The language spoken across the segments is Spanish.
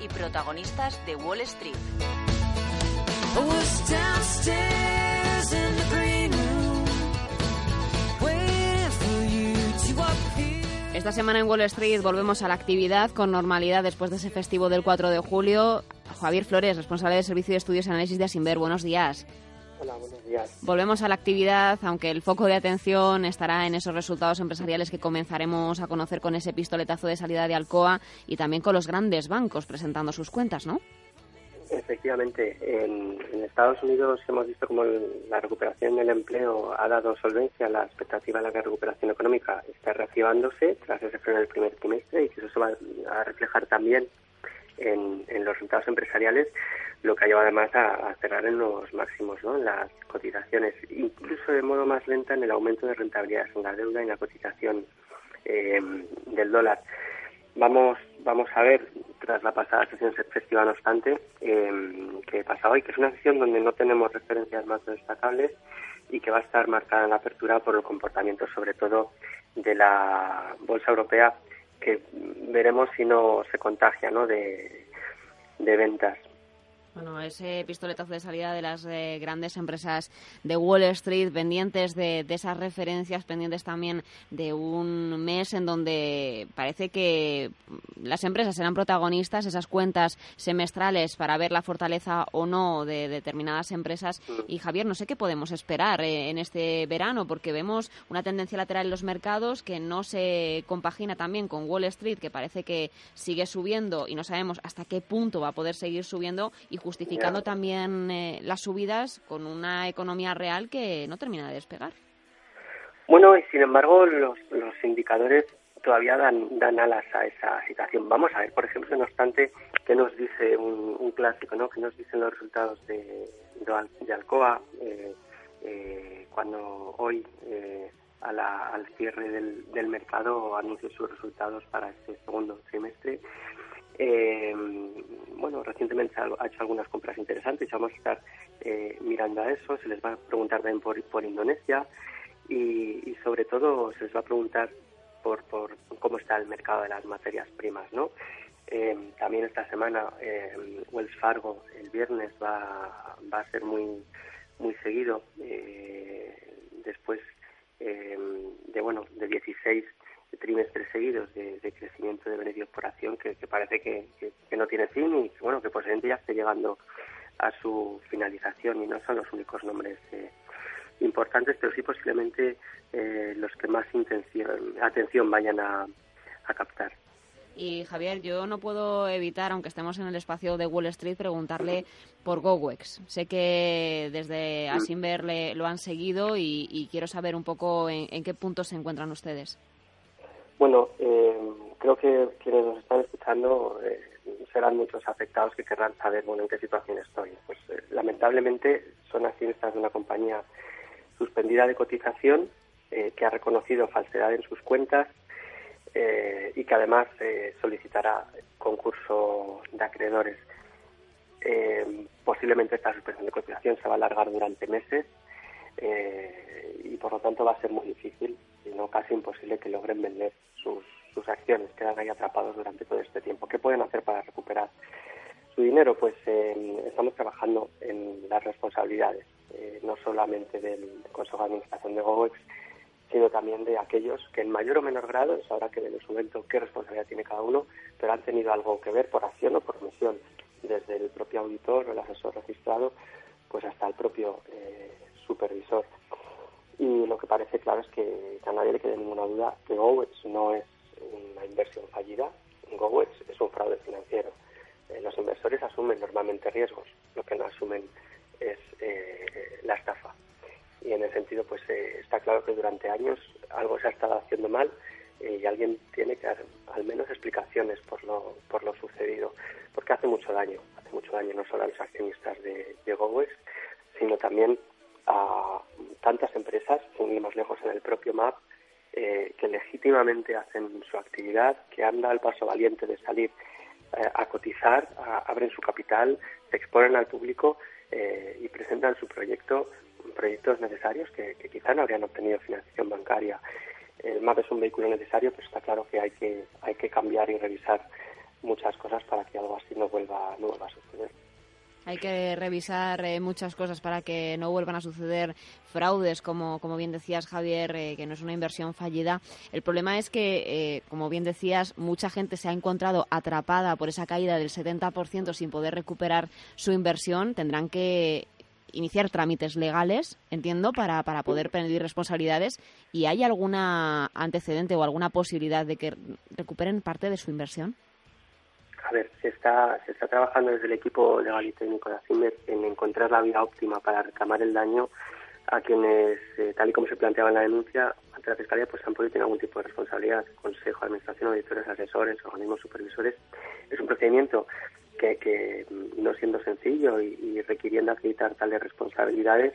y protagonistas de Wall Street. Esta semana en Wall Street volvemos a la actividad con normalidad después de ese festivo del 4 de julio. Javier Flores, responsable del Servicio de Estudios y Análisis de Asimber, buenos días. Hola, buenos días. Volvemos a la actividad, aunque el foco de atención estará en esos resultados empresariales que comenzaremos a conocer con ese pistoletazo de salida de Alcoa y también con los grandes bancos presentando sus cuentas, ¿no? Efectivamente, en, Estados Unidos hemos visto como la recuperación del empleo ha dado solvencia a la expectativa de la recuperación económica está reactivándose tras ese freno del primer trimestre y que eso se va a reflejar también en, los resultados empresariales, lo que ha llevado además a, cerrar en los máximos, ¿no? las cotizaciones, incluso de modo más lenta en el aumento de rentabilidades en la deuda y en la cotización eh, del dólar. Vamos, vamos a ver, tras la pasada sesión festiva, no obstante, eh, que pasa hoy, que es una sesión donde no tenemos referencias más destacables y que va a estar marcada en la apertura por el comportamiento, sobre todo, de la bolsa europea, que veremos si no se contagia ¿no? de, de ventas. Bueno, ese pistoletazo de salida de las eh, grandes empresas de Wall Street, pendientes de, esas referencias, pendientes también de un mes en donde parece que las empresas serán protagonistas, esas cuentas semestrales para ver la fortaleza o no de determinadas empresas. Y Javier, no sé qué podemos esperar eh, en este verano, porque vemos una tendencia lateral en los mercados que no se compagina también con Wall Street, que parece que sigue subiendo y no sabemos hasta qué punto va a poder seguir subiendo. Y justificando también eh, las subidas con una economía real que no termina de despegar. Bueno, y sin embargo, los, los indicadores todavía dan, dan alas a esa situación. Vamos a ver, por ejemplo, no obstante, qué nos dice un, clásico, ¿no? ¿Qué nos dicen los resultados de, de, Alcoa eh, eh, cuando hoy, al cierre del, del mercado, anuncia sus resultados para este segundo trimestre? Eh, bueno, recientemente ha hecho algunas compras interesantes, vamos a estar eh, mirando a eso, se les va a preguntar también por, por Indonesia. Y, sobre todo se les va a preguntar por, por cómo está el mercado de las materias primas, ¿no? Eh, también esta semana eh, Wells Fargo el viernes va, va a ser muy muy seguido después de bueno de 16 trimestres seguidos de, crecimiento de beneficios por acción que, parece que, no tiene fin y que, bueno, que posiblemente ya esté llegando a su finalización y no son los únicos nombres eh, importantes, pero sí posiblemente eh, los que más atención vayan a, captar. Y Javier, yo no puedo evitar, aunque estemos en el espacio de Wall Street, preguntarle por GoWex. Sé que desde mm. Asimber le, lo han seguido y, quiero saber un poco en qué punto se encuentran ustedes. Bueno, eh, creo que quienes nos están escuchando eh, serán muchos afectados que querrán saber bueno, en qué situación estoy. Pues eh, lamentablemente son accionistas de una compañía suspendida de cotización que ha reconocido falsedad en sus cuentas y que además solicitará concurso de acreedores. posiblemente esta suspensión de cotización se va a alargar durante meses y por lo tanto va a ser muy difícil, si no casi imposible que logren vender sus, acciones, quedan ahí atrapados durante todo este tiempo. ¿Qué pueden hacer para recuperar su dinero? Pues estamos trabajando en las responsabilidades, eh, no solamente del, Consejo de Administración de GOEX, sino también de aquellos que en mayor o menor grado, es ahora que les momento qué responsabilidad tiene cada uno, pero han tenido algo que ver por acción o por omisión, desde el propio auditor o el asesor registrado, pues hasta el propio eh, supervisor. Y lo que parece claro es que, a nadie le quede ninguna duda que GoWex no es una inversión fallida, GoWex es un fraude financiero. Eh, los inversores asumen normalmente riesgos, lo que no asumen es eh, la estafa. Y en ese sentido, pues eh, está claro que durante años algo se ha estado haciendo mal y alguien tiene que dar al menos explicaciones por lo, por lo sucedido, porque hace mucho daño, hace mucho daño no solo a los accionistas de, de sino también a tantas empresas, sin ir más lejos en el propio MAP, eh, que legítimamente hacen su actividad, que han dado el paso valiente de salir eh, a cotizar, abren su capital, se exponen al público eh, y presentan su proyecto, proyectos necesarios que, que quizá no habrían obtenido financiación bancaria. El MAP es un vehículo necesario, pero está claro que hay que, hay que cambiar y revisar muchas cosas para que algo así no vuelva, no vuelva a suceder. Hay que revisar eh, muchas cosas para que no vuelvan a suceder fraudes, como, como bien decías, Javier, eh, que no es una inversión fallida. El problema es que, eh, como bien decías, mucha gente se ha encontrado atrapada por esa caída del 70% sin poder recuperar su inversión. Tendrán que iniciar trámites legales, entiendo, para, para poder pedir responsabilidades. ¿Y hay alguna antecedente o alguna posibilidad de que recuperen parte de su inversión? A ver, se está, se está trabajando desde el equipo legal y técnico de ACIMER en encontrar la vía óptima para reclamar el daño a quienes, eh, tal y como se planteaba en la denuncia, ante la Fiscalía, pues han podido tener algún tipo de responsabilidad. Consejo, Administración, auditores, asesores, organismos supervisores. Es un procedimiento que, que no siendo sencillo y, requiriendo acreditar tales responsabilidades,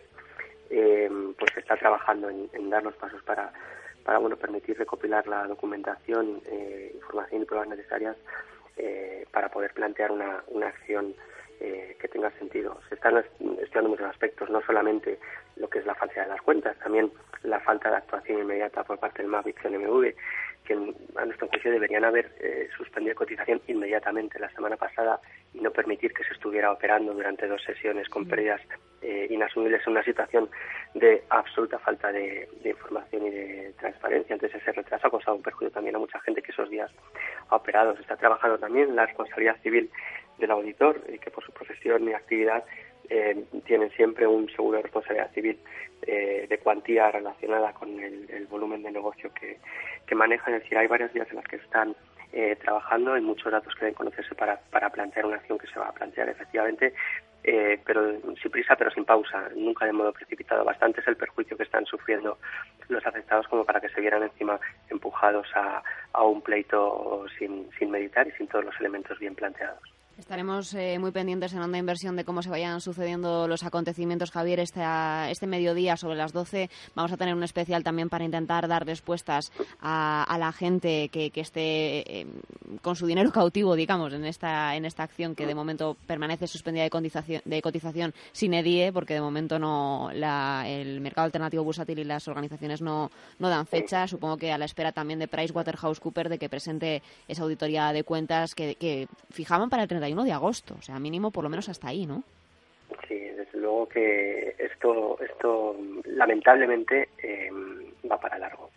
eh, pues se está trabajando en, dar los pasos para, para bueno, permitir recopilar la documentación, eh, información y pruebas necesarias eh, para poder plantear una, una acción eh, que tenga sentido. Se están estudiando muchos aspectos, no solamente lo que es la falsedad de las cuentas, también la falta de actuación inmediata por parte del MAP y CNMV, que a nuestro juicio deberían haber eh, suspendido cotización inmediatamente la semana pasada y no permitir que se estuviera operando durante dos sesiones con pérdidas eh, inasumibles en una situación de absoluta falta de, información y de transparencia. Entonces ese retraso ha causado un perjuicio también a mucha gente que esos días ha operado. Se está trabajando también la responsabilidad civil del auditor y que por su profesión y actividad eh, tienen siempre un seguro de responsabilidad civil eh, de cuantía relacionada con el, volumen de negocio que, que manejan. Es decir, hay varias vías en las que están eh, trabajando, hay muchos datos que deben conocerse para, para plantear una acción que se va a plantear efectivamente, eh, pero sin prisa pero sin pausa, nunca de modo precipitado. Bastante es el perjuicio que están sufriendo los afectados como para que se vieran encima empujados a, a un pleito sin, sin meditar y sin todos los elementos bien planteados. Estaremos eh, muy pendientes en Onda Inversión de cómo se vayan sucediendo los acontecimientos, Javier. Este, este mediodía, sobre las 12, vamos a tener un especial también para intentar dar respuestas a, la gente que, esté eh, con su dinero cautivo, digamos, en esta, en esta acción que de momento permanece suspendida de cotización, de cotización sin EDIE, porque de momento no la, el mercado alternativo bursátil y las organizaciones no, no dan fecha. Supongo que a la espera también de PricewaterhouseCoopers de que presente esa auditoría de cuentas que, que fijaban para el 31 de agosto, o sea, mínimo por lo menos hasta ahí, ¿no? Sí, desde luego que esto, esto lamentablemente eh, va para largo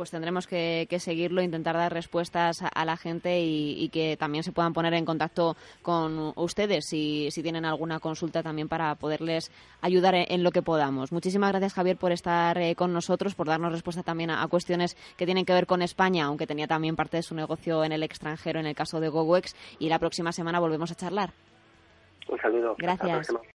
pues tendremos que, seguirlo, intentar dar respuestas a, la gente y, que también se puedan poner en contacto con ustedes si, si tienen alguna consulta también para poderles ayudar en, lo que podamos. Muchísimas gracias, Javier, por estar eh, con nosotros, por darnos respuesta también a, cuestiones que tienen que ver con España, aunque tenía también parte de su negocio en el extranjero, en el caso de GoWex. Y la próxima semana volvemos a charlar. Un saludo. Gracias.